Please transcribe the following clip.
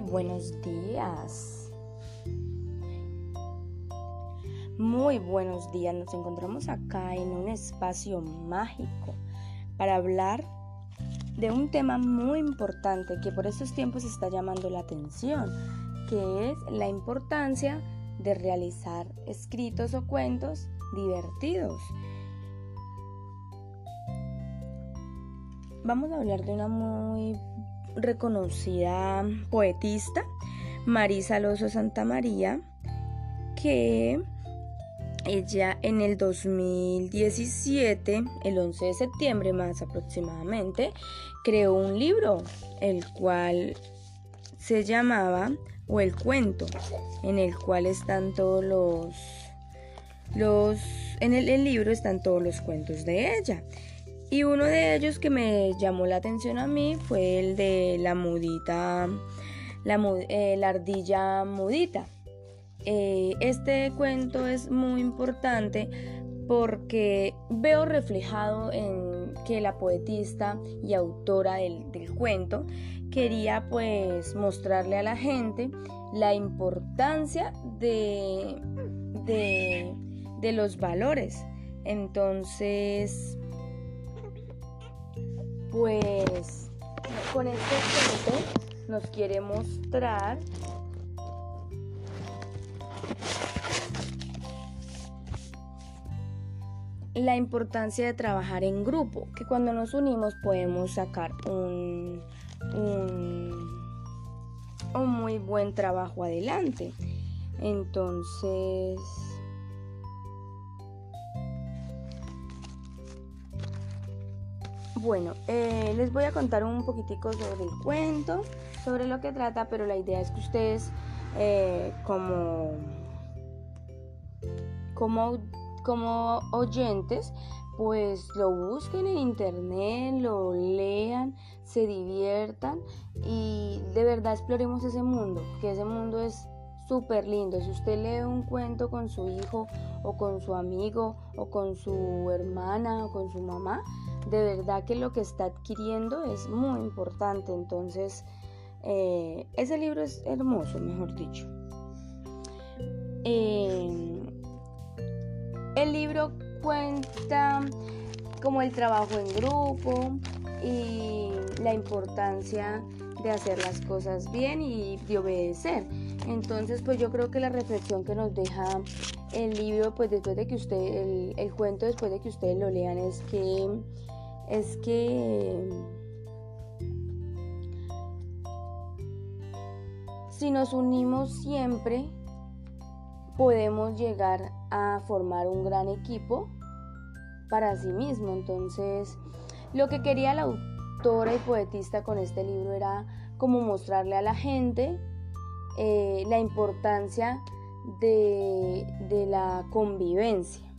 buenos días. Muy buenos días. Nos encontramos acá en un espacio mágico para hablar de un tema muy importante que por estos tiempos está llamando la atención, que es la importancia de realizar escritos o cuentos divertidos. Vamos a hablar de una muy reconocida poetista, Marisa Alonso Santa María, que ella en el 2017, el 11 de septiembre más aproximadamente, creó un libro, el cual se llamaba, o el cuento, en el cual están todos los, los, en el libro están todos los cuentos de ella. Y uno de ellos que me llamó la atención a mí fue el de la mudita, la, eh, ardilla mudita. Eh, este cuento es muy importante porque veo reflejado en que la poetista y autora del, cuento quería pues mostrarle a la gente la importancia de, de, de los valores. Entonces, pues con este nos quiere mostrar la importancia de trabajar en grupo, que cuando nos unimos podemos sacar un, un, un muy buen trabajo adelante. Entonces, Bueno, eh, les voy a contar un poquitico sobre el cuento, sobre lo que trata, pero la idea es que ustedes eh, como, como, como oyentes pues lo busquen en internet, lo lean, se diviertan y de verdad exploremos ese mundo, que ese mundo es súper lindo. Si usted lee un cuento con su hijo o con su amigo o con su hermana o con su mamá, de verdad que lo que está adquiriendo es muy importante. Entonces, eh, ese libro es hermoso, mejor dicho. Eh, el libro cuenta como el trabajo en grupo y la importancia de hacer las cosas bien y de obedecer. Entonces, pues yo creo que la reflexión que nos deja el libro, pues después de que usted, el, el cuento, después de que ustedes lo lean, es que es que si nos unimos siempre, podemos llegar a formar un gran equipo para sí mismo. Entonces, lo que quería la autora y poetista con este libro era como mostrarle a la gente eh, la importancia de, de la convivencia